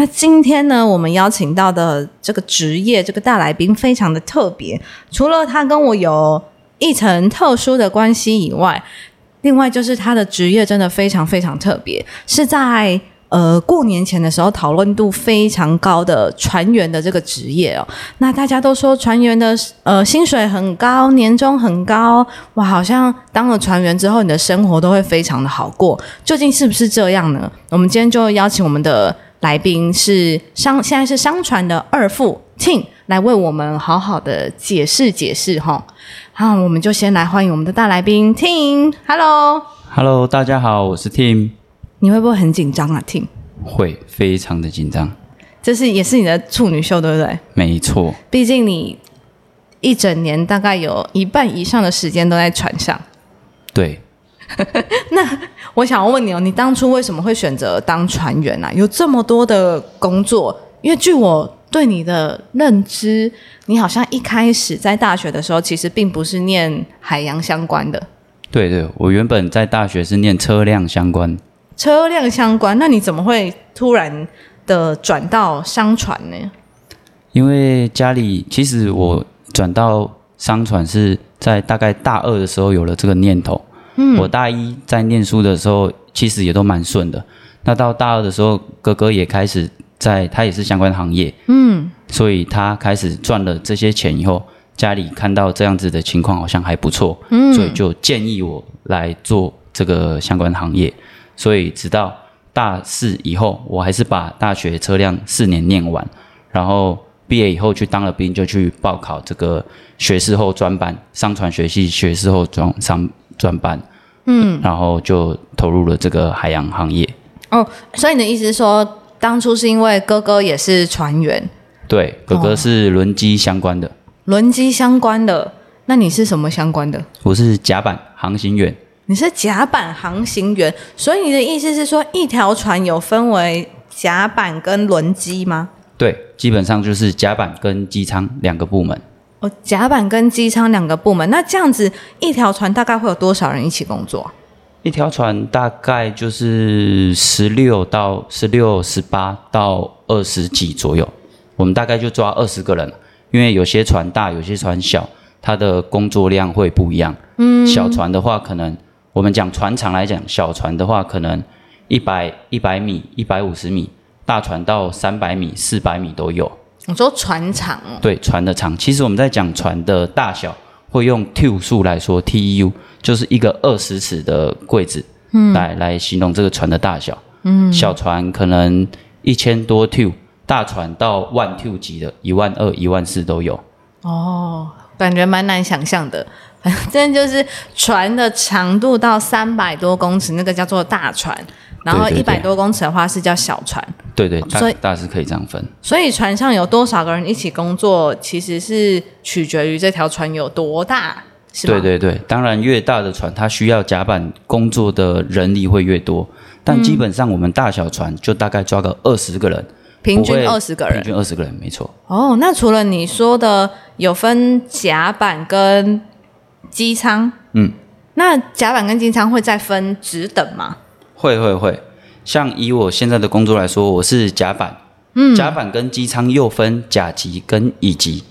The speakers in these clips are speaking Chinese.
那今天呢，我们邀请到的这个职业这个大来宾非常的特别，除了他跟我有一层特殊的关系以外，另外就是他的职业真的非常非常特别，是在。呃，过年前的时候讨论度非常高的船员的这个职业哦，那大家都说船员的呃薪水很高，年终很高，哇，好像当了船员之后，你的生活都会非常的好过，究竟是不是这样呢？我们今天就邀请我们的来宾是商，现在是商船的二副 Tim 来为我们好好的解释解释哈。好，我们就先来欢迎我们的大来宾 Tim，Hello，Hello，大家好，我是 Tim。你会不会很紧张啊？Tim 会非常的紧张，这是也是你的处女秀，对不对？没错，毕竟你一整年大概有一半以上的时间都在船上。对。那我想要问你哦，你当初为什么会选择当船员啊？有这么多的工作，因为据我对你的认知，你好像一开始在大学的时候，其实并不是念海洋相关的。对对，我原本在大学是念车辆相关。车辆相关，那你怎么会突然的转到商船呢？因为家里其实我转到商船是在大概大二的时候有了这个念头。嗯，我大一在念书的时候其实也都蛮顺的。那到大二的时候，哥哥也开始在，他也是相关行业。嗯，所以他开始赚了这些钱以后，家里看到这样子的情况好像还不错，嗯，所以就建议我来做这个相关行业。所以直到大四以后，我还是把大学车辆四年念完，然后毕业以后去当了兵，就去报考这个学士后专班，商船学系学士后专商专班，嗯，然后就投入了这个海洋行业。哦，所以你的意思是说，当初是因为哥哥也是船员？对，哥哥是轮机相关的。轮机相关的，那你是什么相关的？我是甲板航行员。你是甲板航行员，所以你的意思是说，一条船有分为甲板跟轮机吗？对，基本上就是甲板跟机舱两个部门。哦，甲板跟机舱两个部门，那这样子一条船大概会有多少人一起工作？一条船大概就是十六到十六、十八到二十几左右，我们大概就抓二十个人，因为有些船大，有些船小，它的工作量会不一样。嗯，小船的话可能。我们讲船长来讲，小船的话可能一百一百米、一百五十米，大船到三百米、四百米都有。你说船长？对，船的长。其实我们在讲船的大小，会用 TEU 数来说，TEU 就是一个二十尺的柜子，嗯，来来形容这个船的大小。嗯，小船可能一千多 TEU，大船到万 TEU 级的，一万二、一万四都有。哦，感觉蛮难想象的。反正就是船的长度到三百多公尺，那个叫做大船；然后一百多公尺的话是叫小船。对对，所以大致可以这样分。所以船上有多少个人一起工作，其实是取决于这条船有多大，是对对对，当然越大的船，它需要甲板工作的人力会越多，但基本上我们大小船就大概抓个二十个人，平均二十个人，平均二十个人，没错。哦，那除了你说的有分甲板跟机舱，嗯，那甲板跟机舱会再分职等吗？会会会，像以我现在的工作来说，我是甲板，嗯，甲板跟机舱又分甲级跟乙级，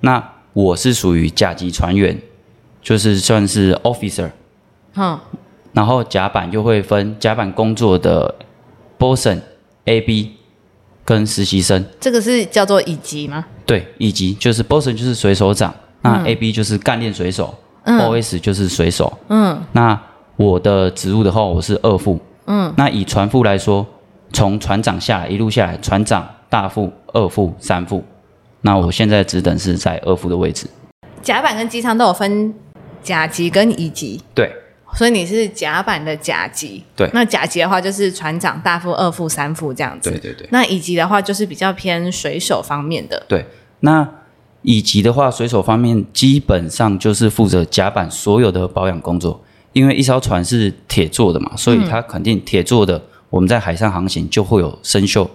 那我是属于甲级船员，就是算是 officer，嗯，然后甲板又会分甲板工作的 bosun A B 跟实习生，这个是叫做乙级吗？对，乙级就是 bosun 就是水手长，那 A B 就是干练水手。O.S. 就是水手。嗯，那我的职务的话，我是二副。嗯，那以船副来说，从船长下来一路下来，船长、大副、二副、三副。那我现在只等是在二副的位置。甲板跟机舱都有分甲级跟乙级。对，所以你是甲板的甲级。对，那甲级的话就是船长、大副、二副、三副这样子。对对对。那乙级的话就是比较偏水手方面的。对，那乙级的话，水手方面基本上就是负责甲板所有的保养工作，因为一艘船是铁做的嘛，所以它肯定铁做的，我们在海上航行就会有生锈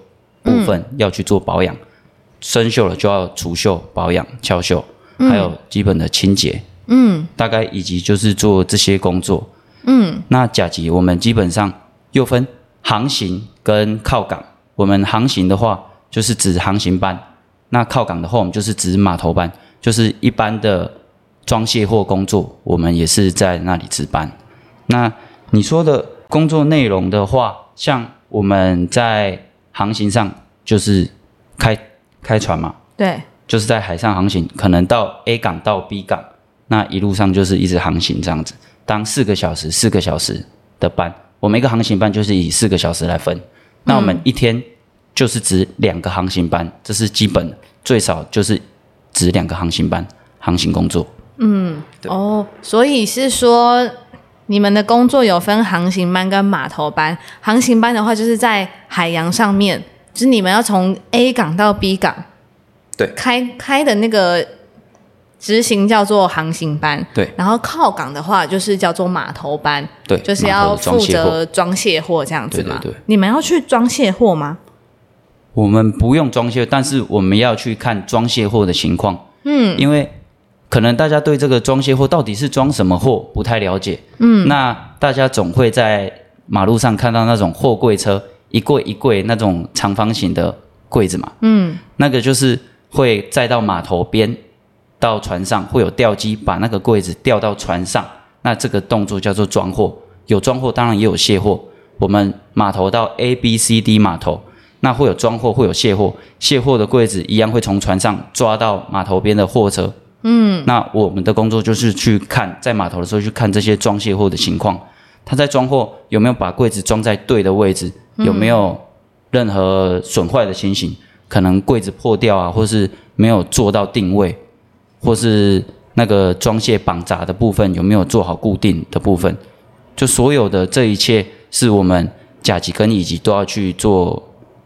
部分要去做保养，生锈了就要除锈、保养、敲锈，还有基本的清洁。嗯，大概以及就是做这些工作。嗯，那甲级我们基本上又分航行跟靠港。我们航行的话，就是指航行班。那靠港的话，我们就是指码头班，就是一般的装卸货工作，我们也是在那里值班。那你说的工作内容的话，像我们在航行上就是开开船嘛，对，就是在海上航行，可能到 A 港到 B 港，那一路上就是一直航行这样子，当四个小时、四个小时的班，我们一个航行班就是以四个小时来分，那我们一天。就是值两个航行班，这是基本，最少就是值两个航行班航行工作。嗯，哦，所以是说你们的工作有分航行班跟码头班。航行班的话，就是在海洋上面，就是你们要从 A 港到 B 港，对，开开的那个执行叫做航行班。对，然后靠港的话，就是叫做码头班。对，就是要负责装卸货这样子嘛。对对对，你们要去装卸货吗？我们不用装卸，但是我们要去看装卸货的情况。嗯，因为可能大家对这个装卸货到底是装什么货不太了解。嗯，那大家总会在马路上看到那种货柜车，一柜一柜那种长方形的柜子嘛。嗯，那个就是会载到码头边，到船上会有吊机把那个柜子吊到船上。那这个动作叫做装货。有装货，当然也有卸货。我们码头到 A、B、C、D 码头。那会有装货，会有卸货，卸货的柜子一样会从船上抓到码头边的货车。嗯，那我们的工作就是去看，在码头的时候去看这些装卸货的情况，他在装货有没有把柜子装在对的位置，有没有任何损坏的情形，可能柜子破掉啊，或是没有做到定位，或是那个装卸绑闸的部分有没有做好固定的部分，就所有的这一切是我们甲级跟乙级都要去做。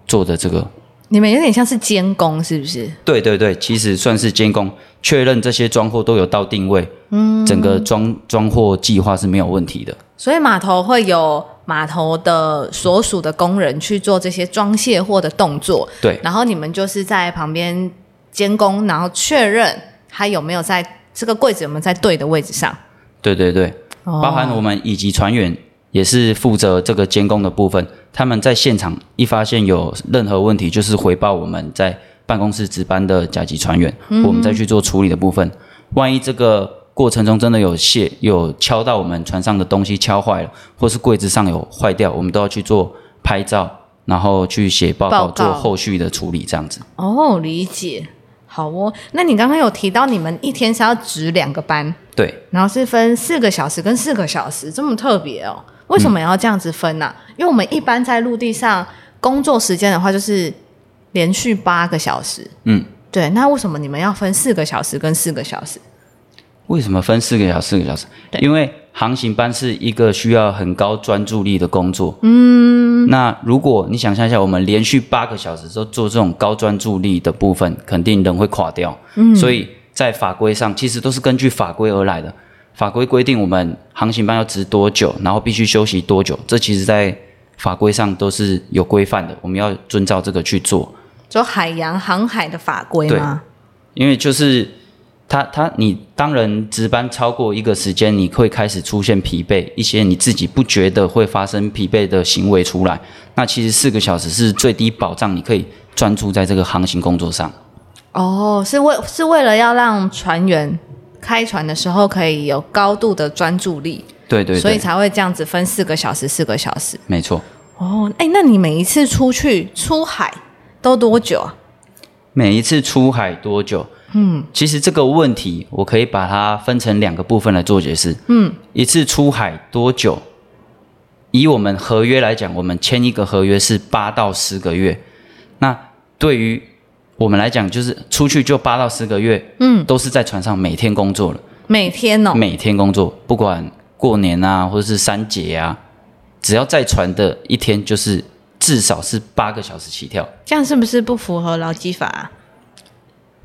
做的这个，你们有点像是监工，是不是？对对对，其实算是监工，确认这些装货都有到定位，嗯，整个装装货计划是没有问题的。所以码头会有码头的所属的工人去做这些装卸货的动作，对。然后你们就是在旁边监工，然后确认他有没有在这个柜子有没有在对的位置上。对对对，包含我们以及船员。也是负责这个监工的部分，他们在现场一发现有任何问题，就是回报我们在办公室值班的甲级船员，我们再去做处理的部分。万一这个过程中真的有卸有敲到我们船上的东西敲坏了，或是柜子上有坏掉，我们都要去做拍照，然后去写报告做后续的处理，这样子。哦，理解。好哦，那你刚刚有提到你们一天是要值两个班，对，然后是分四个小时跟四个小时，这么特别哦。为什么要这样子分呢？因为我们一般在陆地上工作时间的话，就是连续八个小时。嗯，对。那为什么你们要分四个小时跟四个小时？为什么分四个小时、四个小时？因为航行班是一个需要很高专注力的工作。嗯。那如果你想象一下，我们连续八个小时都做这种高专注力的部分，肯定人会垮掉。嗯。所以在法规上，其实都是根据法规而来的。法规规定我们航行班要值多久，然后必须休息多久，这其实在法规上都是有规范的，我们要遵照这个去做。就海洋航海的法规吗？因为就是他他你当人值班超过一个时间，你会开始出现疲惫，一些你自己不觉得会发生疲惫的行为出来。那其实四个小时是最低保障，你可以专注在这个航行工作上。哦，是为是为了要让船员。开船的时候可以有高度的专注力，对对，所以才会这样子分四个小时，四个小时。没错。哦，哎，那你每一次出去出海都多久啊？每一次出海多久？嗯，其实这个问题我可以把它分成两个部分来做解释。嗯，一次出海多久？以我们合约来讲，我们签一个合约是八到十个月。那对于我们来讲，就是出去就八到十个月，嗯，都是在船上每天工作了。每天哦，每天工作，不管过年啊，或者是三节啊，只要在船的一天，就是至少是八个小时起跳。这样是不是不符合劳基法？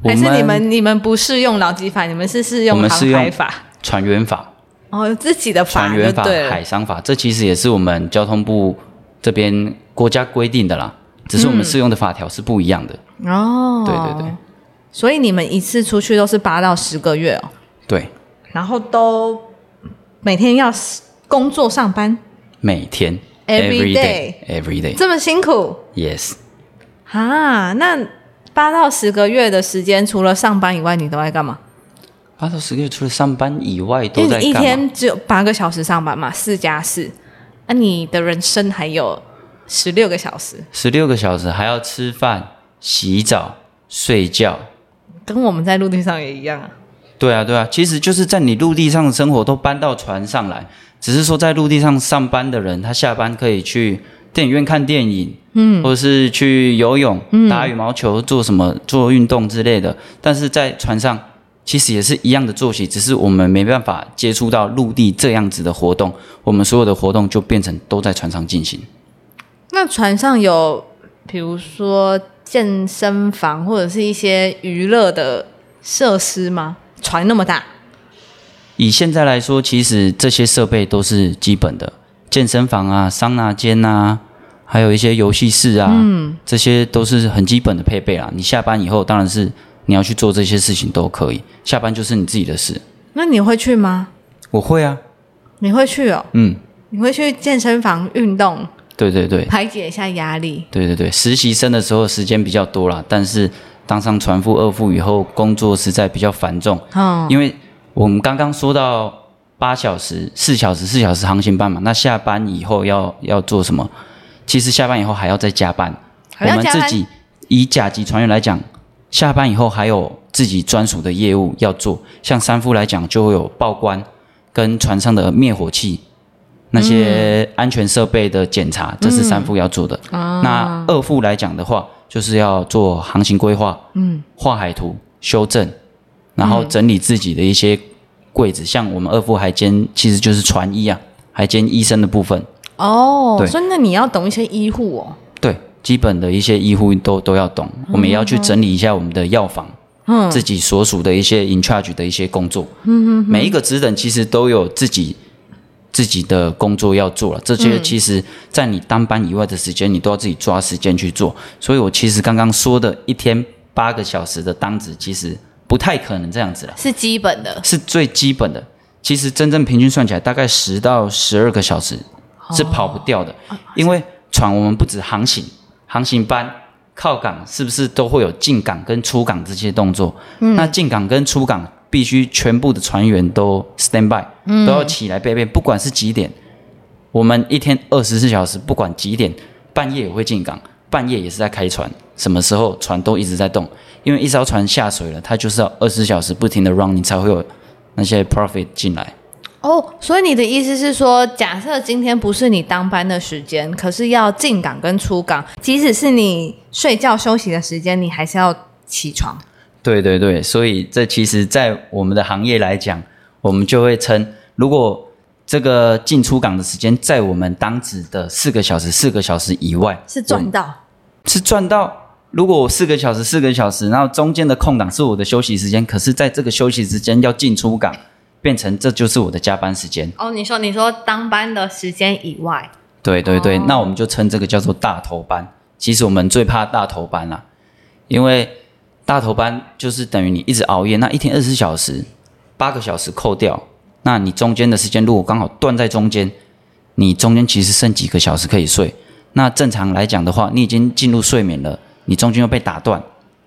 我还是你们你们不适用劳基法，你们是适用航海法？船员法、哦，有自己的法船员法、海。商法，这其实也是我们交通部这边国家规定的啦，只是我们适用的法条是不一样的。哦，对对对。所以你们一次出去都是八到十个月哦，对，然后都每天要工作上班，每天。Every day，every day，yes。这么辛苦，yes。啊？那八到十个月的时间，除了上班以外，你都在干嘛？八到十个月，除了上班以外，因为你一都在干嘛？天只有八个小时上班嘛，四加四，那、你的人生还有十六个小时，十六个小时，还要吃饭、洗澡、睡觉。跟我们在陆地上也一样啊。对啊，对啊，其实就是在你陆地上的生活都搬到船上来，只是说在陆地上上班的人，他下班可以去电影院看电影，嗯，或者是去游泳、打羽毛球、做什么做运动之类的。但是在船上其实也是一样的作息，只是我们没办法接触到陆地这样子的活动，我们所有的活动就变成都在船上进行。那船上有，比如说健身房或者是一些娱乐的设施吗？船那么大，以现在来说，其实这些设备都是基本的，健身房啊、桑拿间啊，还有一些游戏室啊，嗯，这些都是很基本的配备啦。你下班以后，当然是你要去做这些事情都可以，下班就是你自己的事。那你会去吗？我会啊，你会去哦？嗯，你会去健身房运动，对对对，排解一下压力？对对对，实习生的时候时间比较多啦，但是当上船副、二副以后，工作实在比较繁重，嗯，因为我们刚刚说到八小时、四小时、四小时航行班嘛，那下班以后要要做什么？其实下班以后还要再加班。我们自己以甲级船员来讲，下班以后还有自己专属的业务要做。像三副来讲，就会有报关跟船上的灭火器那些安全设备的检查，这是三副要做的。那二副来讲的话，就是要做航行规划，嗯，画海图、修正，然后整理自己的一些柜子。像我们二副还兼，其实就是船医啊，还兼医生的部分。哦，所以那你要懂一些医护哦。对，基本的一些医护都都要懂，我们也要去整理一下我们的药房，嗯自己所属的一些 in charge 的一些工作。嗯嗯，每一个职等其实都有自己自己的工作要做了，这些其实在你当班以外的时间，你都要自己抓时间去做。所以我其实刚刚说的一天八个小时的单子，其实不太可能这样子了，是基本的，是最基本的。其实真正平均算起来，大概十到十二个小时是跑不掉的，因为船我们不止航行，航行班靠港是不是都会有进港跟出港这些动作？那进港跟出港必须全部的船员都 stand by，、都要起来备备，不管是几点，我们一天二十四小时，不管几点，半夜也会进港，半夜也是在开船，什么时候船都一直在动，因为一艘船下水了，它就是要二十四小时不停的 run，你才会有那些 profit 进来。哦，所以你的意思是说，假设今天不是你当班的时间，可是要进港跟出港，即使是你睡觉休息的时间，你还是要起床。对对对，所以这其实，在我们的行业来讲，我们就会称，如果这个进出港的时间在我们当值的四个小时、四个小时以外，是赚到，是赚到。如果我四个小时、四个小时，然后中间的空档是我的休息时间，可是在这个休息时间要进出港，变成这就是我的加班时间。哦，你说你说当班的时间以外，对对对，哦那我们就称这个叫做大头班。其实我们最怕大头班啦、因为大头班就是等于你一直熬夜，那一天二十四小时，八个小时扣掉，那你中间的时间如果刚好断在中间，你中间其实剩几个小时可以睡。那正常来讲的话，你已经进入睡眠了，你中间又被打断，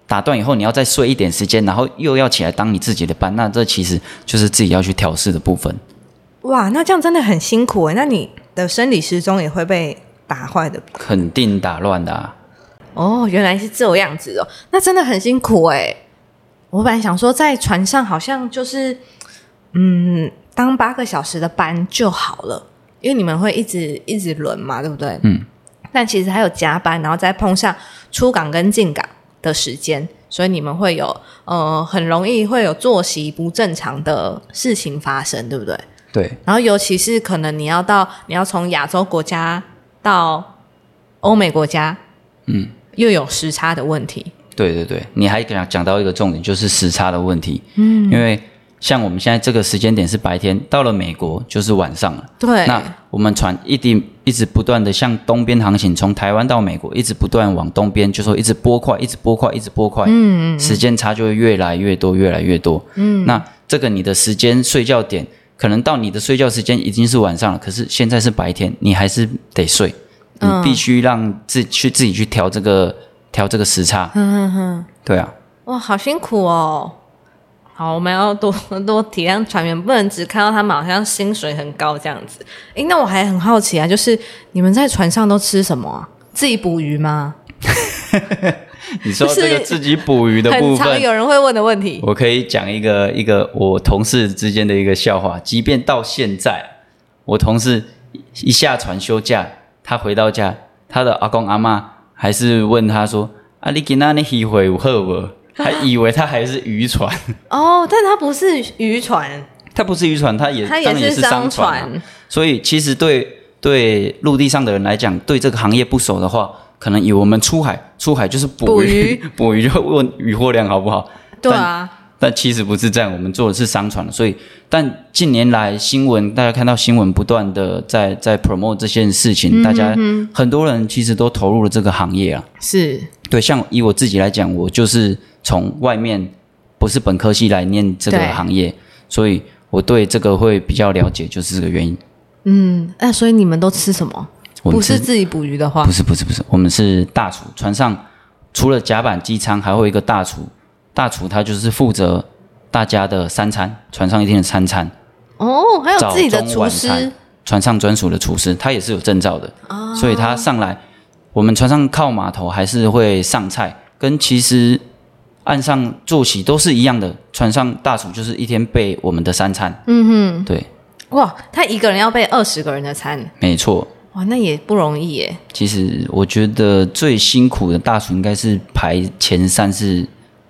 打断以后你要再睡一点时间，然后又要起来当你自己的班，那这其实就是自己要去调试的部分。哇，那这样真的很辛苦哎，那你的生理时钟也会被打坏的。肯定打乱的、啊。哦，原来是这样子哦，那真的很辛苦哎。我本来想说，在船上好像就是，嗯，当八个小时的班就好了，因为你们会一直一直轮嘛，对不对？嗯。但其实还有加班，然后再碰上出港跟进港的时间，所以你们会有呃很容易会有作息不正常的事情发生，对不对？对，然后尤其是可能你要到你要从亚洲国家到欧美国家，嗯，又有时差的问题，对对对，你还讲讲到一个重点，就是时差的问题。嗯，因为像我们现在这个时间点是白天，到了美国就是晚上了。对，那我们船一定一直不断的向东边航行，从台湾到美国，一直不断往东边，就说一直拨快，一直拨快，一直拨快。嗯嗯，时间差就会越来越多，越来越多。嗯，那这个你的时间睡觉点，可能到你的睡觉时间已经是晚上了，可是现在是白天，你还是得睡，你必须让自去自己去调这个调这个时差。嗯嗯嗯，对啊。哇，好辛苦哦。好，我们要多多体谅船员，不能只看到他们好像薪水很高这样子。诶，那我还很好奇啊，就是你们在船上都吃什么？自己捕鱼吗？你说这个自己捕鱼的部分，有人会问的问题。我可以讲一个一个我同事之间的一个笑话，即便到现在，我同事一下船休假，他回到家，他的阿公阿妈还是问他说：“啊，你今那你有好不？”还以为他还是渔船。哦，但他不是渔船，他不是渔船，他也他也是商船，所以其实对对陆地上的人来讲，对这个行业不熟的话，可能以为我们出海出海就是捕鱼，捕鱼。就问渔获量好不好？对啊，但其实不是这样，我们做的是商船，所以但近年来新闻大家看到新闻不断的在在 promote 这件事情，大家很多人其实都投入了这个行业啊，是对，像以我自己来讲，我就是。从外面不是本科系来念这个行业，所以我对这个会比较了解，就是这个原因。嗯，那所以你们都吃什么？不是自己捕鱼的话，不是不是不是，我们是大厨。船上除了甲板机舱，还会一个大厨。大厨他就是负责大家的三餐，船上一天的三餐。哦，还有自己的厨师，船上专属的厨师，他也是有证照的。哦，所以他上来，我们船上靠码头还是会上菜，跟其实。岸上作息都是一样的，船上大厨就是一天备我们的三餐。嗯哼，对。哇，他一个人要备二十个人的餐，没错。哇，那也不容易耶。其实我觉得最辛苦的大厨应该是排前三是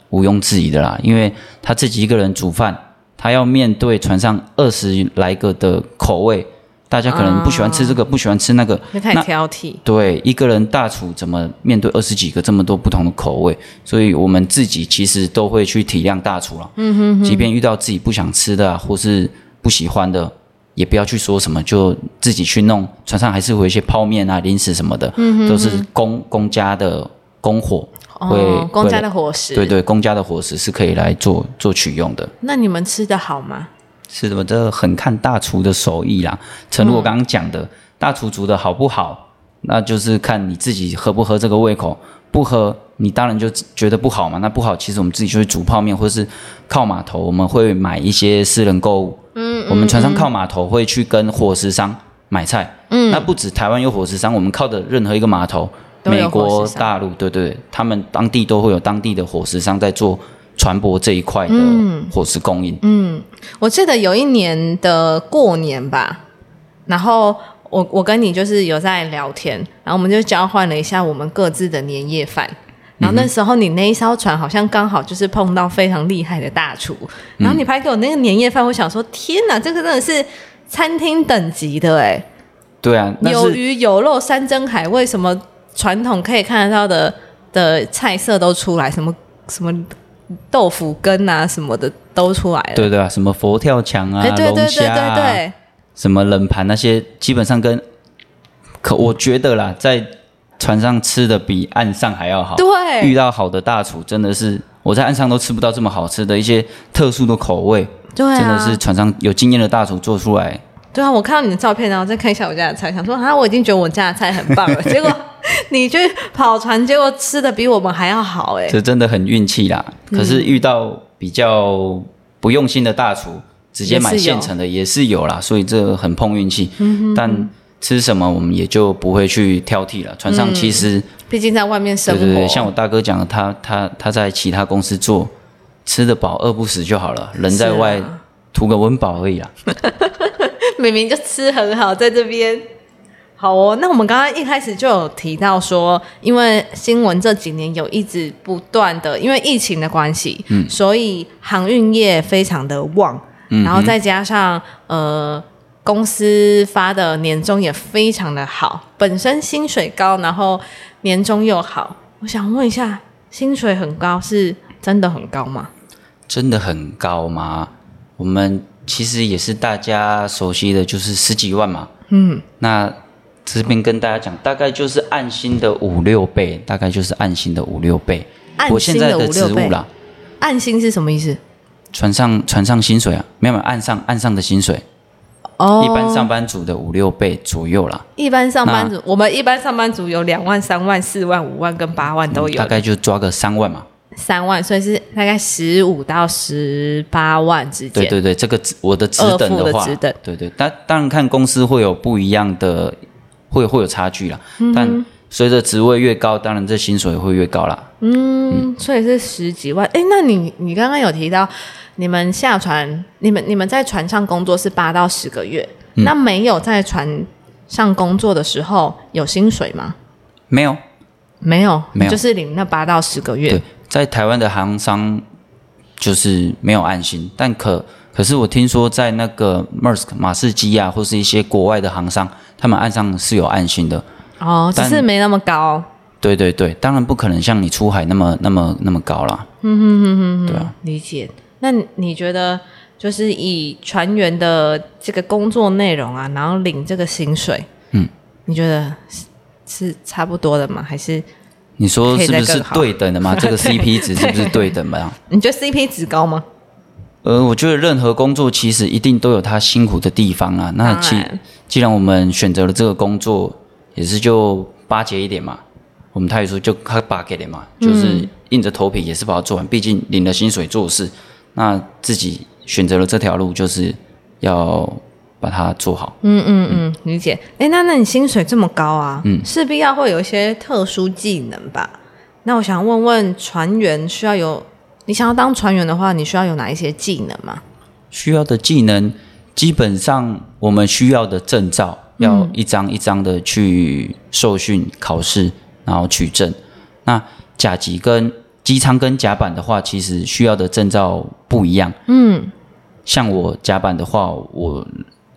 毋庸置疑的啦，因为他自己一个人煮饭，他要面对船上二十来个的口味。大家可能不喜欢吃这个，不喜欢吃那个，那太挑剔。对，一个人大厨怎么面对二十几个这么多不同的口味？所以我们自己其实都会去体谅大厨了。嗯哼，即便遇到自己不想吃的或是不喜欢的，也不要去说什么，就自己去弄。船上还是会有一些泡面啊、零食什么的，都是公公家的公火，会公家的伙食。对对，公家的伙食是可以来做做取用的。那你们吃的好吗？是什么？这很看大厨的手艺啦。诚如我刚刚讲的，大厨煮的好不好，那就是看你自己合不合这个胃口。不合，你当然就觉得不好嘛。那不好，其实我们自己就会煮泡面，或者是靠码头，我们会买一些私人购物。嗯，我们船上靠码头会去跟伙食商买菜。嗯，那不止台湾有伙食商，我们靠的任何一个码头，美国、大陆，对对，他们当地都会有当地的伙食商在做。船舶这一块的伙食供应。嗯，我记得有一年的过年吧，然后我我跟你就是有在聊天，然后我们就交换了一下我们各自的年夜饭。然后那时候你那一艘船好像刚好就是碰到非常厉害的大厨，然后你拍给我那个年夜饭，我想说天哪，这个真的是餐厅等级的哎。对啊，有鱼有肉山珍海味，什么传统可以看得到的的菜色都出来，什么什么。豆腐羹啊什么的都出来了，对对啊，什么佛跳墙啊、龙虾啊，什么冷盘那些，基本上跟可我觉得啦，在船上吃的比岸上还要好。对，遇到好的大厨，真的是我在岸上都吃不到这么好吃的一些特殊的口味。对，真的是船上有经验的大厨做出来。对啊，我看到你的照片，然后再看一下我家的菜，想说啊，我已经觉得我家的菜很棒了，结果。你去跑船，结果吃的比我们还要好哎！这真的很运气啦。可是遇到比较不用心的大厨，直接买现成的也是有啦，所以这很碰运气。但吃什么我们也就不会去挑剔了。船上其实毕竟在外面生活，对对对，像我大哥讲的，他他他在其他公司做，吃得饱饿不死就好了。人在外图个温饱而已啦。明明就吃很好，在这边。好哦，那我们刚刚一开始就有提到说，因为新闻这几年有一直不断的，因为疫情的关系，嗯，所以航运业非常的旺，嗯，然后再加上呃公司发的年终也非常的好，本身薪水高，然后年终又好，我想问一下，薪水很高，是真的很高吗？真的很高吗？我们其实也是大家熟悉的，就是十几万嘛。嗯，那这边跟大家讲，大概就是按薪的五六倍，大概就是按薪的五六倍。按我现在的职务啦，按薪是什么意思？船上船上薪水啊，没有没有岸上岸上的薪水，哦，一般上班族的五六倍左右啦，一般上班族，我们一般上班族有两万、三万、四万、五万跟八万都有，大概就抓个三万嘛。三万，所以是大概十五到十八万之间。对对对，这个职我的职等的话，对对，但当然看公司会有不一样的，会会有差距啦。嗯但随着职位越高，当然这薪水也会越高啦。嗯，所以是十几万。哎，那你你刚刚有提到，你们下船，你们你们在船上工作是八到十个月，嗯那没有在船上工作的时候有薪水吗？没有，没有，没有就是领那八到十个月对。，在台湾的航商就是没有按薪，但可可是我听说在那个 Maersk 马士基啊，或是一些国外的航商，他们岸上是有岸薪的。哦，只是没那么高。对对对，当然不可能像你出海那么那么那么高啦。嗯哼哼哼对啊，理解。那你觉得，就是以船员的这个工作内容啊，然后领这个薪水，嗯，你觉得是是差不多的吗？还是你说是不是对等的吗？这个 CP 值是不是对等的？你觉得 CP 值高吗？呃，我觉得任何工作其实一定都有它辛苦的地方啊。那既然既然我们选择了这个工作，也是就巴结一点嘛。我们泰语说就他巴给点嘛，就是硬着头皮也是把它做完。毕竟领了薪水做事，那自己选择了这条路，就是要把它做好。嗯嗯嗯，理解。哎，那那你薪水这么高啊，嗯，势必要会有一些特殊技能吧？那我想问问船员需要有，你想要当船员的话，你需要有哪一些技能吗？需要的技能，基本上我们需要的证照要一张一张的去受训考试，然后取证。那甲级跟机舱跟甲板的话，其实需要的证照不一样。嗯，像我甲板的话，我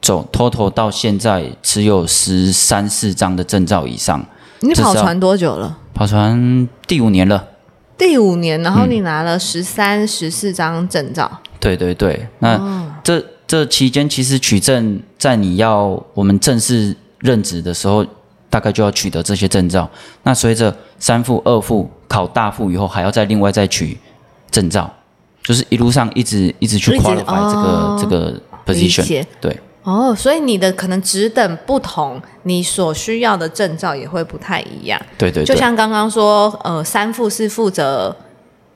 走 total 到现在只有十三四张的证照以上，你跑船多久了？跑船第五年了。第五年，然后你拿了十三、十四张证照。对对对，那、这这期间其实取证，在你要我们正式任职的时候，大概就要取得这些证照。那随着三副、二副考大副以后，还要再另外再取证照，就是一路上一直一直去 qualify 这个、哦这个 position。对哦，所以你的可能职等不同，你所需要的证照也会不太一样。对对对，就像刚刚说，呃，三副是负责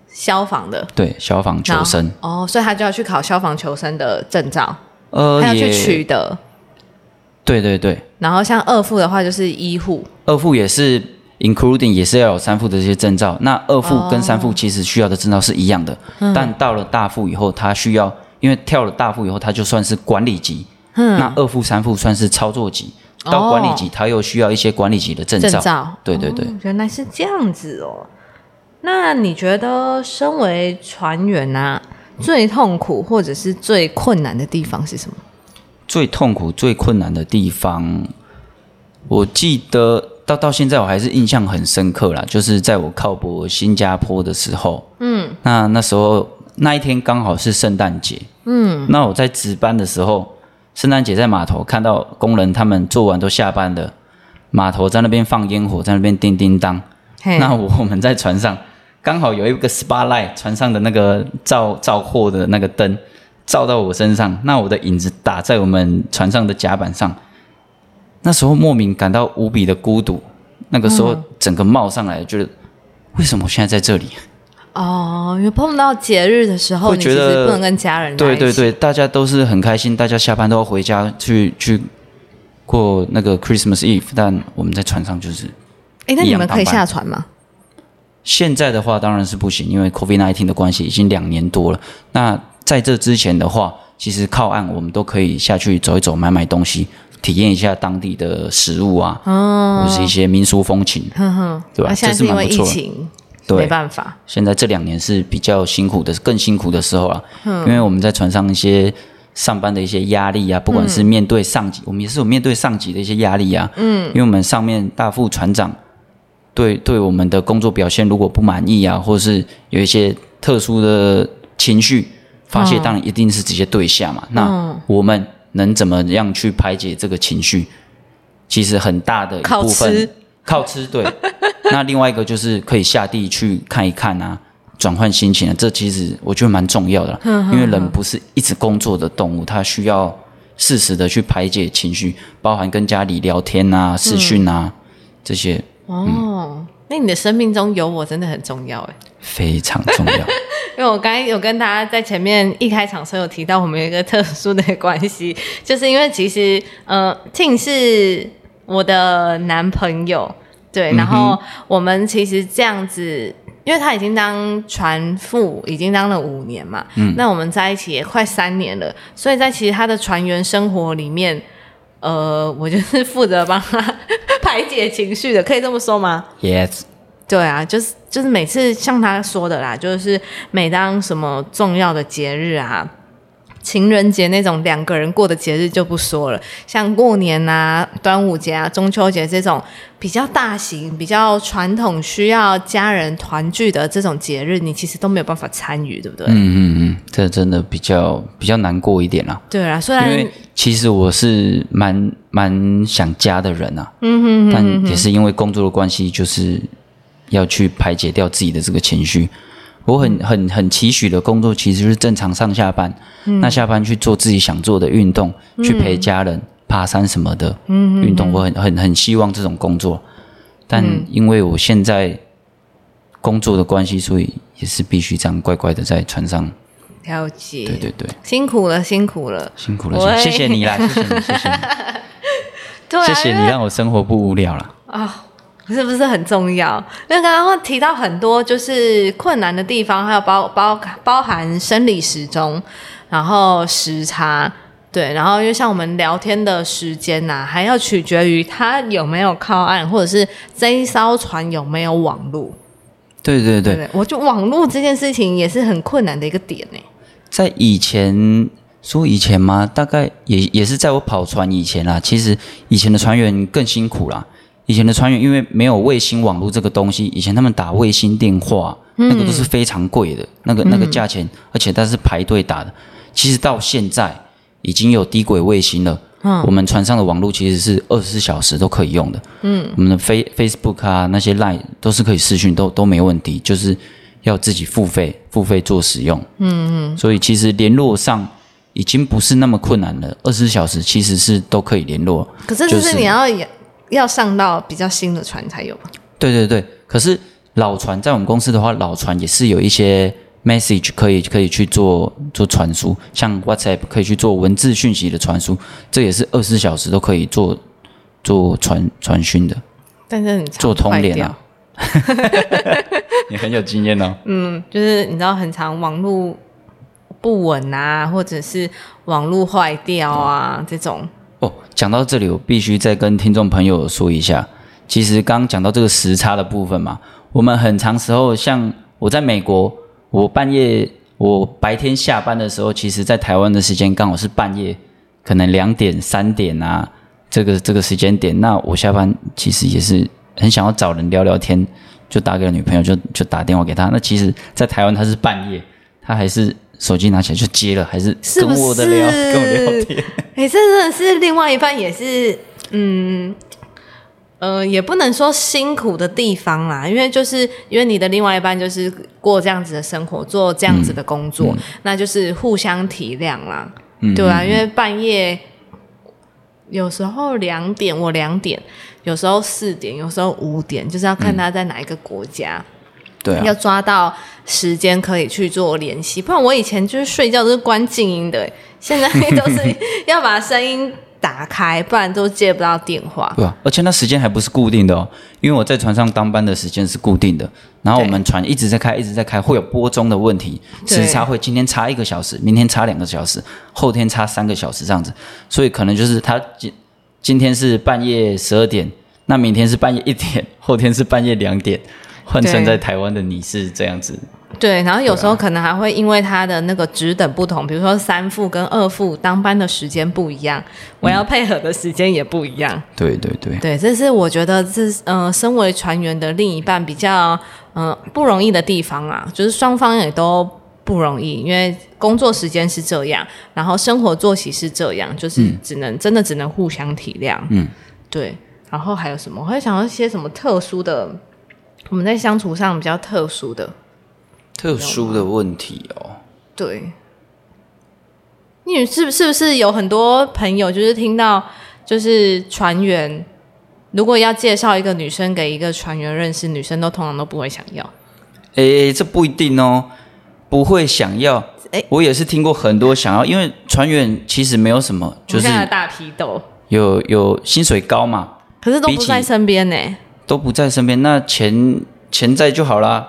消防的对消防求生，哦，所以他就要去考消防求生的证照，呃他要去取得。对对对，然后像二副的话就是医护，二副也是 including 也是要有三副的这些证照。那二副跟三副其实需要的证照是一样的，但到了大副以后，他需要因为跳了大副以后，他就算是管理级。那二副、三副算是操作级，到管理级他又需要一些管理级的证照。证照。对对对，哦原来是这样子哦。那你觉得身为船员啊，最痛苦或者是最困难的地方是什么？最痛苦、最困难的地方，我记得到到现在我还是印象很深刻啦，就是在我靠泊新加坡的时候，嗯，那那时候那一天刚好是圣诞节，嗯，那我在值班的时候，圣诞节在码头看到工人他们做完都下班了，码头在那边放烟火，在那边叮叮当，那我们在船上刚好有一个 spotlight，船上的那个照照货的那个灯照到我身上，那我的影子打在我们船上的甲板上，那时候莫名感到无比的孤独，那个时候整个冒上来，觉得为什么我现在在这里？哦，因为碰到节日的时候，你其会觉得实不能跟家人对对对，大家都是很开心，大家下班都要回家去去过那个 Christmas Eve，但我们在船上就是哎，那你们可以下船吗？现在的话当然是不行，因为 COVID 1 9的关系已经两年多了。那在这之前的话，其实靠岸我们都可以下去走一走，买买东西，体验一下当地的食物啊，哦，或者是一些民俗风情，对吧？这在是因为疫是蛮不错对没办法。现在这两年是比较辛苦的，更辛苦的时候了，因为我们在船上一些上班的一些压力啊，不管是面对上级，我们也是有面对上级的一些压力啊，嗯，因为我们上面大副船长对对我们的工作表现如果不满意啊，或者是有一些特殊的情绪发泄，当然一定是直接对下嘛。那我们能怎么样去排解这个情绪？其实很大的一部分靠吃，对。那另外一个就是可以下地去看一看啊，转换心情啊，这其实我觉得蛮重要的，因为人不是一直工作的动物，他需要适时的去排解情绪，包含跟家里聊天啊、视讯啊这些。哦，那你的生命中有我真的很重要哎，非常重要。因为我刚才有跟大家在前面一开场时候有提到，我们有一个特殊的关系，就是因为其实呃，Ting 是我的男朋友，对，然后我们其实这样子，因为他已经当船副，已经当了五年嘛，嗯，那我们在一起也快三年了，所以在其实他的船员生活里面，呃，我就是负责帮他排解情绪的，可以这么说吗？Yes。对啊，就是就是每次像他说的啦，就是每当什么重要的节日啊，情人节那种两个人过的节日就不说了，像过年啊、端午节啊、中秋节这种比较大型、比较传统、需要家人团聚的这种节日，你其实都没有办法参与，对不对？嗯嗯嗯，这真的比较比较难过一点啦。对啊，虽然因为其实我是蛮蛮想家的人啊，嗯哼，但也是因为工作的关系，就是。要去排解掉自己的这个情绪，我很很很期许的工作其实是正常上下班，那下班去做自己想做的运动，去陪家人爬山什么的运动，我很很很希望这种工作，但因为我现在工作的关系，所以也是必须这样乖乖的在船上。了解，对对对，辛苦了，辛苦了，辛苦了，谢谢你啦，谢谢你，谢谢你，谢谢你让我生活不无聊了 啊。是不是很重要？那刚刚提到很多就是困难的地方，还有包包包含生理时钟，然后时差，对，然后因为像我们聊天的时间呐，还要取决于他有没有靠岸，或者是这一艘船有没有网络。对对对，我就网络这件事情也是很困难的一个点呢。在以前说以前吗？大概也也是在我跑船以前啦。其实以前的船员更辛苦啦。以前的船员因为没有卫星网络这个东西，以前他们打卫星电话，那个都是非常贵的，那个那个价钱，而且它是排队打的。其实到现在已经有低轨卫星了，我们船上的网络其实是二十四小时都可以用的。嗯，我们的 Face Facebook 啊那些 Line 都是可以视讯，都都没问题，就是要自己付费付费做使用。嗯嗯，所以其实联络上已经不是那么困难了，二十四小时其实是都可以联络。可是就是你要要上到比较新的船才有对对对，可是老船在我们公司的话，老船也是有一些 message 可以可以去做做传输，像 WhatsApp 可以去做文字讯息的传输，这也是二十四小时都可以做做传传讯的。但是你做通联啊，你很有经验哦。嗯，就是你知道很长网络不稳啊，或者是网络坏掉啊这种。讲到这里，我必须再跟听众朋友说一下，其实刚讲到这个时差的部分嘛，我们很长时候，像我在美国，我半夜我白天下班的时候，其实在台湾的时间刚好是半夜，可能两点三点啊，这个这个时间点，那我下班其实也是很想要找人聊聊天，就打给女朋友，就就打电话给她。那其实，在台湾她是半夜，她还是。手机拿起来就接了，还是跟我的聊，跟我聊天。哎，这真的是另外一半，也是嗯呃，也不能说辛苦的地方啦，因为就是因为你的另外一半就是过这样子的生活，做这样子的工作，那就是互相体谅啦，对啊，因为半夜有时候两点，我两点，有时候四点，有时候五点，就是要看他在哪一个国家。对，要抓到时间可以去做联系，不然我以前就是睡觉都是关静音的，现在都是要把声音打开，不然都接不到电话。对啊，而且那时间还不是固定的哦，因为我在船上当班的时间是固定的，然后我们船一直在开，一直在开，会有波钟的问题，时差会今天差一个小时，明天差两个小时，后天差三个小时这样子，所以可能就是他今今天是半夜十二点，那明天是半夜一点，后天是半夜两点。换成在台湾的你是这样子，对，然后有时候可能还会因为他的那个职等不同，比如说三副跟二副当班的时间不一样，我要配合的时间也不一样。对对对，对，这是我觉得这呃，身为船员的另一半比较呃不容易的地方啊，就是双方也都不容易，因为工作时间是这样，然后生活作息是这样，就是只能、真的只能互相体谅。嗯，对。然后还有什么？我还想到一些什么特殊的，我们在相处上比较特殊的。特殊的问题哦。对，你是不是不是有很多朋友，就是听到就是船员，如果要介绍一个女生给一个船员认识，女生都通常都不会想要。诶，这不一定哦，不会想要。诶我也是听过很多想要，因为船员其实没有什么，就是大批斗，有有薪水高嘛，可是都不在身边呢。都不在身边，那钱钱在就好啦。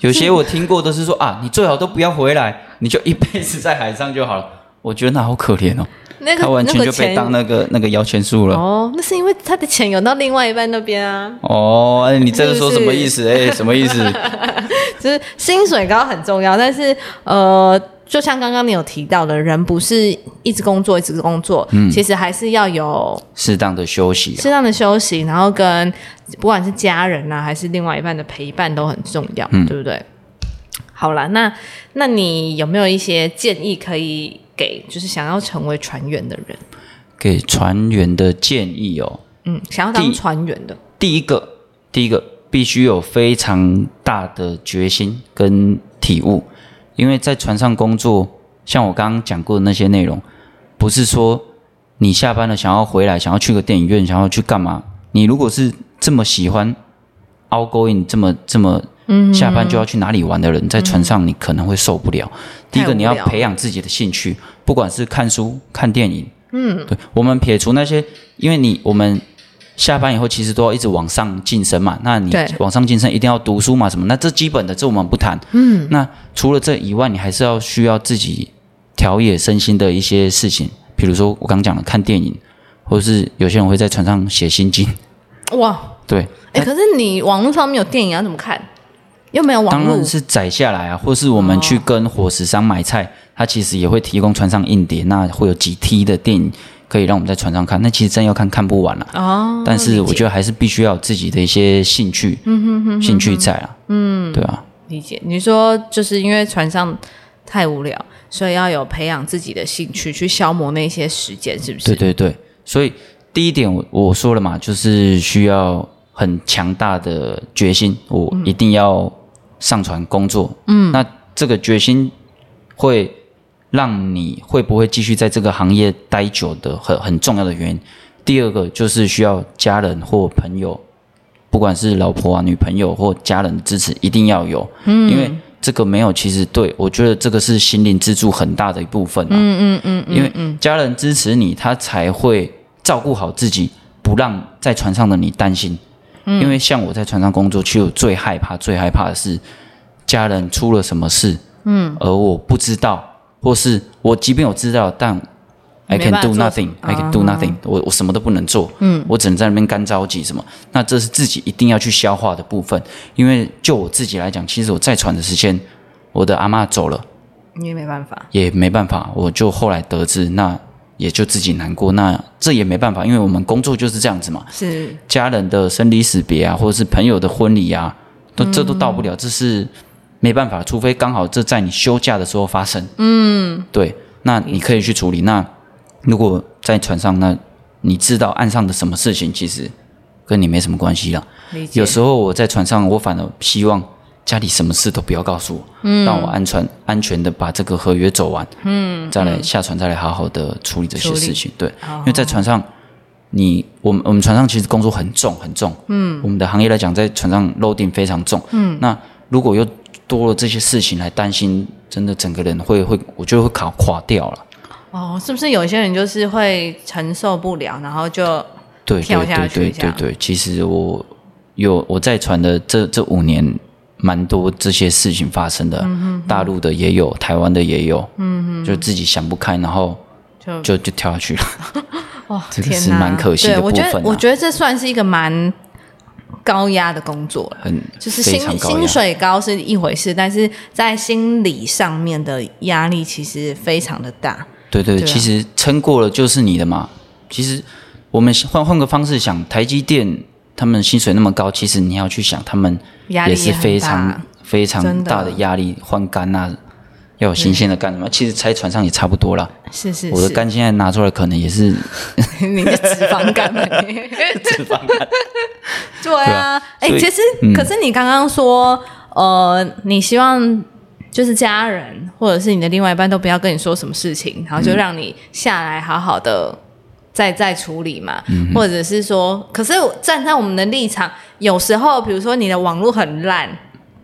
有些我听过都是说 啊，你最好都不要回来，你就一辈子在海上就好了。我觉得那好可怜哦，那个他完全就被当那个那个摇钱树了。哦，那是因为他的钱有到另外一半那边啊，哦，哎，你这个说什么意思？哎，什么意思？就是薪水高很重要，但是呃，就像刚刚你有提到的，人不是一直工作一直工作，嗯其实还是要有适当的休息啊、适当的休息，然后跟不管是家人啊，还是另外一半的陪伴都很重要，嗯对不对？好了，那那你有没有一些建议可以给，就是想要成为船员的人？给船员的建议哦。嗯，想要当船员的，第一个，第一个必须有非常大的决心跟体悟，因为在船上工作，像我刚刚讲过的那些内容，不是说你下班了想要回来，想要去个电影院，想要去干嘛？你如果是这么喜欢 outgoing，这么这么下班就要去哪里玩的人，在船上你可能会受不了。第一个，你要培养自己的兴趣，不管是看书、看电影，嗯，对，我们撇除那些，因为你我们下班以后其实都要一直往上晋升嘛，那你往上晋升一定要读书嘛，什么？那这基本的这我们不谈。嗯，那除了这以外，你还是要需要自己调野身心的一些事情，比如说我刚讲的看电影，或者是有些人会在船上写心经，哇！对，哎、可是你网络上面有电影要怎么看？又没有网络当然，是载下来啊，或是我们去跟伙食商买菜，他其实也会提供船上硬碟，那会有几 T 的电影可以让我们在船上看。那其实真要看看不完了、哦。但是我觉得还是必须要有自己的一些兴趣，兴趣在啊，嗯，对啊，理解。你说就是因为船上太无聊，所以要有培养自己的兴趣，去消磨那些时间，是不是？对对对，所以第一点我我说了嘛，就是需要很强大的决心，我一定要上船工作。嗯，那这个决心会让你会不会继续在这个行业待久的很很重要的原因。第二个就是需要家人或朋友，不管是老婆啊、女朋友或家人的支持，一定要有。嗯，因为这个没有，其实对我觉得这个是心灵支柱很大的一部分啊。嗯嗯嗯，因为家人支持你，他才会照顾好自己，不让在船上的你担心。嗯，因为像我在船上工作，其实我最害怕、最害怕的是家人出了什么事，嗯，而我不知道，或是我即便我知道，但 I can do nothing, I can do nothing，、我我什么都不能做，嗯，我只能在那边干着急什么。那这是自己一定要去消化的部分，因为就我自己来讲，其实我在喘的时间，我的阿嬷走了。你也没办法。也没办法，我就后来得知，那也就自己难过。那这也没办法，因为我们工作就是这样子嘛，是，家人的生离死别啊，或者是朋友的婚礼啊，都这都到不了，这是没办法，除非刚好这在你休假的时候发生。嗯，对，那你可以去处理。那如果在船上，那你知道岸上的什么事情，其实跟你没什么关系了。有时候我在船上，我反而希望家里什么事都不要告诉我，嗯，让我安全安全的把这个合约走完，嗯，再来下船，再来好好的处理这些事情。对，因为在船上，你我们我们船上其实工作很重很重，嗯，我们的行业来讲，在船上 loading 非常重，嗯，那如果又多了这些事情来担心，真的整个人会会，我觉得会垮垮掉了。哦，是不是有些人就是会承受不了，然后就对对跳下对对去这样？对对，其实我有我在船的这这五年，蛮多这些事情发生的，大陆的也有，台湾的也有，嗯就自己想不开，然后就就就跳下去了。哇 这个是蛮可惜的对我觉得，部分啊。我觉得这算是一个蛮高压的工作。很就是薪薪水高是一回事，但是在心理上面的压力其实非常的大。对对，对啊其实撑过了就是你的嘛。其实我们换换个方式想，台积电他们薪水那么高，其实你要去想，他们也是非常非常大的压力，换肝啊，要有新鲜的肝什么。其实拆船上也差不多啦。是是我的是，肝现在拿出来，可能也是 你的脂肪肝 嘛？脂肪肝。对啊啊，哎、其实、可是你刚刚说，呃，你希望就是家人或者是你的另外一半都不要跟你说什么事情，然后就让你下来好好的再再处理嘛，或者是说，可是站在我们的立场，有时候比如说你的网络很烂。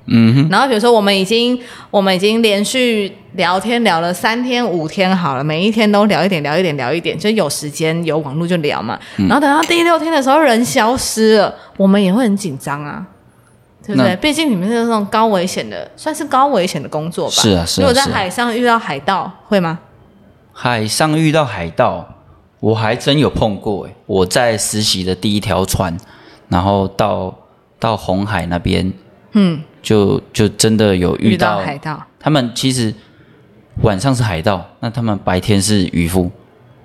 嗯哼，然后比如说我们已经我们已经连续聊天聊了三天五天好了，每一天都聊一点聊一点聊一点，就有时间有网络就聊嘛。然后等到第六天的时候人消失了，我们也会很紧张啊，对不对？那毕竟你们是那种高危险的，算是高危险的工作吧。是啊是如果在海上遇到海盗，会吗？海上遇到海盗，我还真有碰过诶。我在实习的第一条船，然后到到红海那边，嗯，就就真的有遇遇到到海盗他们其实晚上是海盗，那他们白天是渔夫，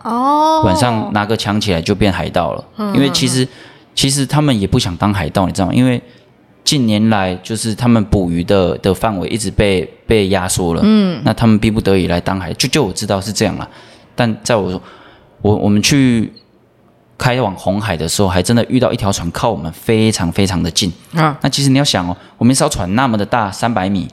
哦，晚上拿个枪起来就变海盗了。因为其实其实他们也不想当海盗，你知道吗？因为近年来就是他们捕鱼的的范围一直被被压缩了，嗯，那他们逼不得已来当海，就就我知道是这样了。但在我我我们去开往红海的时候，还真的遇到一条船靠我们非常非常的近。嗯，那其实你要想哦，我们一艘船那么的大，三百米，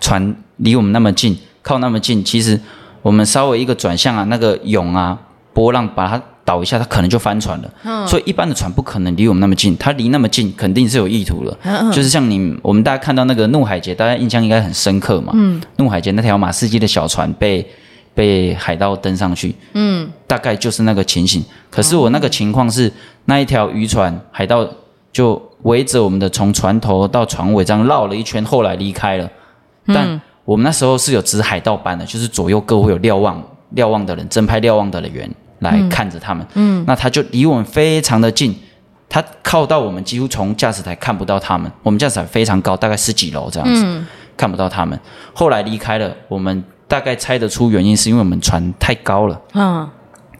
船离我们那么近，靠那么近，其实我们稍微一个转向啊，那个涌啊，波浪把它倒一下，它可能就翻船了。嗯，所以一般的船不可能离我们那么近，它离那么近，肯定是有意图了。嗯就是像你我们大家看到那个怒海劫，大家印象应该很深刻嘛。嗯，怒海劫那条马士基的小船被被海盗登上去。嗯，大概就是那个情形。可是我那个情况是，那一条渔船海盗就围着我们的从船头到船尾这样绕了一圈，后来离开了。但我们那时候是有指海盗班的，就是左右各会有瞭望瞭望的人，正派瞭望的人员来看着他们。嗯，那他就离我们非常的近，他靠到我们几乎从驾驶台看不到他们。我们驾驶台非常高，大概十几楼这样子，看不到他们。后来离开了，我们大概猜得出原因，是因为我们船太高了，嗯，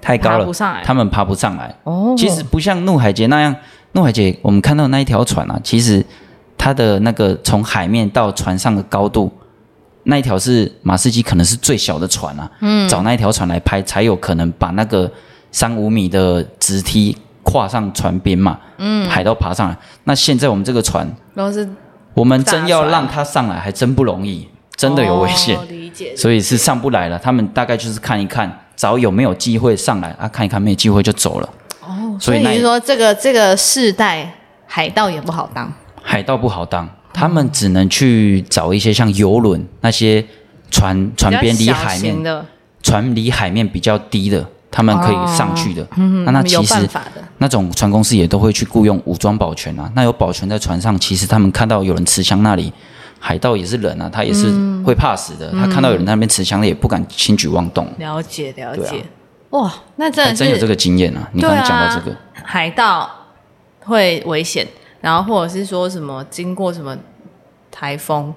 太高了，爬不上来他们爬不上来。哦，其实不像怒海劫那样，怒海劫我们看到那一条船啊，其实它的那个从海面到船上的高度，那一条是马士基可能是最小的船啊，嗯，找那一条船来拍，才有可能把那个三五米的直梯跨上船边嘛，嗯，海盗爬上来。那现在我们这个船，然后是我们真要让它上来，还真不容易，真的有危险。解。所以是上不来了。他们大概就是看一看，找有没有机会上来啊，看一看没有机会就走了。哦，所以你是说这个这个世代海盗也不好当？海盗不好当，他们只能去找一些像游轮那些船船边离海面的，船离海面比较低的，他们可以上去的。嗯那那其实。那种船公司也都会去雇佣武装保全啊。那有保全在船上，其实他们看到有人持枪那里。海盗也是人啊，他也是嗯会怕死的。他看到有人在那边持枪，也不敢轻举妄动。了解了解。哇，那真的真有这个经验啊！你刚才讲到这个，海盗会危险，然后或者是说什么经过什么台风，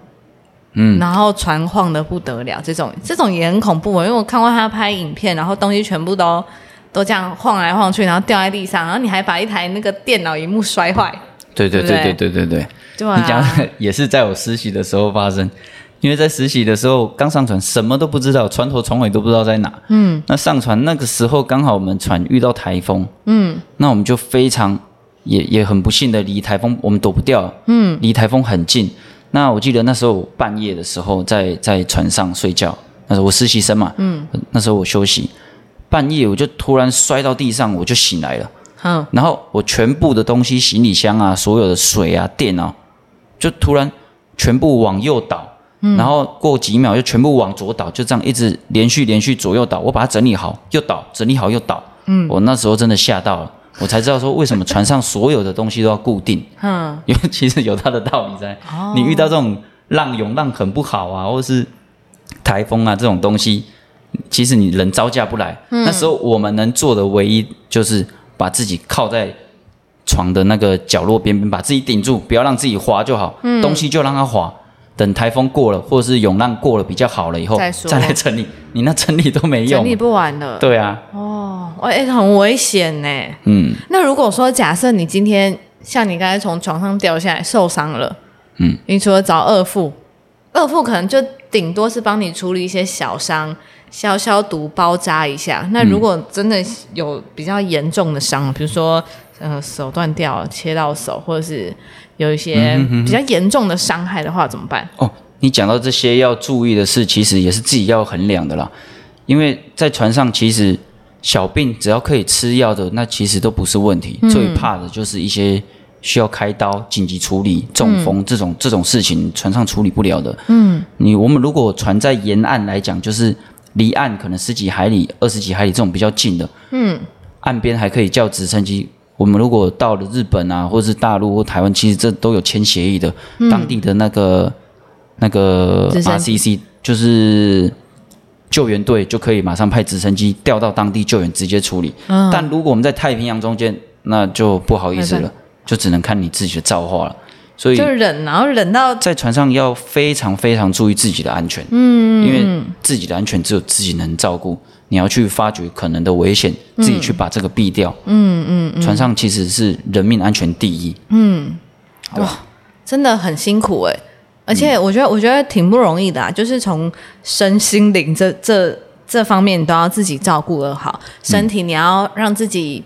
嗯，然后船晃的不得了，这种这种也很恐怖哦。因为我看过他拍影片，然后东西全部都都这样晃来晃去，然后掉在地上，然后你还把一台那个电脑荧幕摔坏，对对对不对对对对你讲的也是在我实习的时候发生，因为在实习的时候刚上船，什么都不知道，船头船尾都不知道在哪。嗯，那上船那个时候刚好我们船遇到台风，嗯，那我们就非常也也很不幸的离台风我们躲不掉，嗯，离台风很近。那我记得那时候我半夜的时候在在船上睡觉，那时候我实习生嘛，嗯，那时候我休息，半夜我就突然摔到地上，我就醒来了。嗯，然后我全部的东西，行李箱啊，所有的水啊、电啊，就突然全部往右倒，然后过几秒又全部往左倒，就这样一直连续连续左右倒。我把它整理好，又倒，整理好又倒。嗯，我那时候真的吓到了，我才知道说为什么船上所有的东西都要固定，嗯，因为其实有它的道理在。你遇到这种浪涌浪很不好啊，或是台风啊这种东西，其实你人招架不来。那时候我们能做的唯一就是把自己靠在床的那个角落边边，把自己顶住，不要让自己滑就好。嗯东西就让它滑，等台风过了或者是涌浪过了比较好了以后，再说来整理。你那整理都没用整理。不完的。对啊，哦，哎、很危险呢。嗯，那如果说假设你今天像你刚才从床上掉下来受伤了，嗯，你除了找二副，二副可能就顶多是帮你处理一些小伤。消消毒、包扎一下。那如果真的有比较严重的伤，比如说呃手断掉了、切到手，或者是有一些比较严重的伤害的话，怎么办？哦，你讲到这些要注意的事，其实也是自己要衡量的啦。因为在船上，其实小病只要可以吃药的，那其实都不是问题。最怕的就是一些需要开刀、紧急处理、中风这种、这种事情，船上处理不了的。嗯，你我们如果船在沿岸来讲，就是离岸可能十几海里、二十几海里这种比较近的，嗯，岸边还可以叫直升机。我们如果到了日本啊，或是大陆或台湾，其实这都有签协议的，当地的那个那个 RCC 就是救援队就可以马上派直升机调到当地救援，直接处理。但如果我们在太平洋中间，那就不好意思了，就只能看你自己的造化了。所以就忍，然后忍到在船上要非常非常注意自己的安全，嗯，因为自己的安全只有自己能照顾。你要去发掘可能的危险，自己去把这个避掉。嗯嗯，船上其实是人命安全第一。嗯，哇真的很辛苦哎、而且我觉得我觉得挺不容易的啊，就是从身心灵这这这方面你都要自己照顾的好，身体你要让自己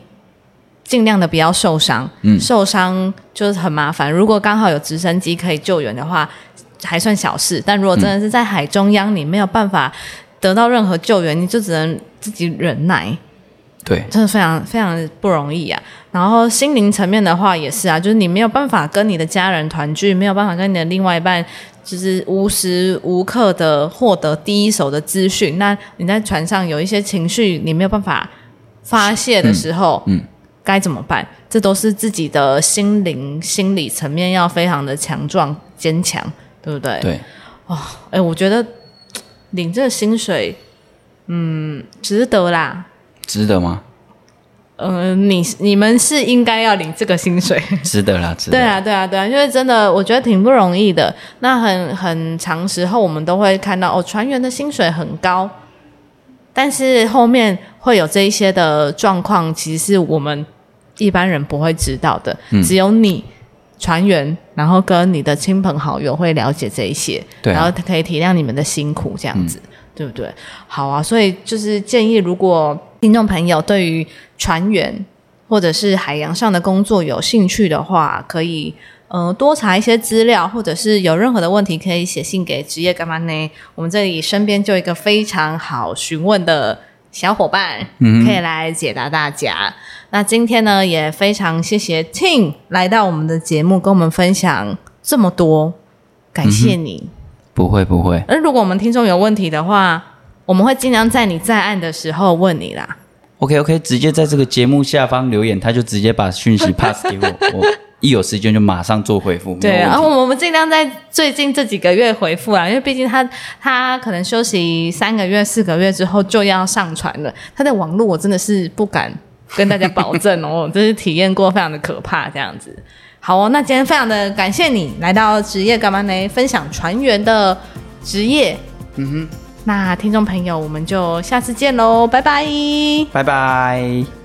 尽量的不要受伤，嗯。受伤就是很麻烦。如果刚好有直升机可以救援的话，还算小事，但如果真的是在海中央，你没有办法得到任何救援，你就只能自己忍耐。对，真的非常非常不容易啊。然后心灵层面的话也是啊，就是你没有办法跟你的家人团聚，没有办法跟你的另外一半，就是无时无刻的获得第一手的资讯。那你在船上有一些情绪，你没有办法发泄的时候，嗯嗯该怎么办？这都是自己的心灵、心理层面要非常的强壮、坚强，对不对？对，哦哎，我觉得领这个薪水，嗯，值得啦。值得吗？呃，你你们是应该要领这个薪水，值得啦，值得。对啊，对啊，对啊，因为真的我觉得挺不容易的。那很很长时候，我们都会看到哦，船员的薪水很高，但是后面会有这一些的状况，其实是我们一般人不会知道的，嗯只有你船员，然后跟你的亲朋好友会了解这一些，对啊嗯然后可以体谅你们的辛苦，这样子。对不对？好啊，所以就是建议，如果听众朋友对于船员或者是海洋上的工作有兴趣的话，可以呃多查一些资料，或者是有任何的问题可以写信给职业干嘛呢？我们这里身边就有一个非常好询问的小伙伴，可以来解答大家。那今天呢，也非常谢谢 Tim 来到我们的节目，跟我们分享这么多，感谢你。不会不会，而如果我们听众有问题的话，我们会尽量在你在案的时候问你啦。OK OK，直接在这个节目下方留言，他就直接把讯息 pass 给我，我一有时间就马上做回复。对，问题然后我们尽量在最近这几个月回复啊，因为毕竟他他可能休息三个月、四个月之后就要上传了，他的网络我真的是不敢跟大家保证哦，这是体验过非常的可怕这样子。好哦，那今天非常的感谢你来到职业干嘛呢？分享船员的职业。嗯哼，那听众朋友，我们就下次见喽，拜拜。拜拜。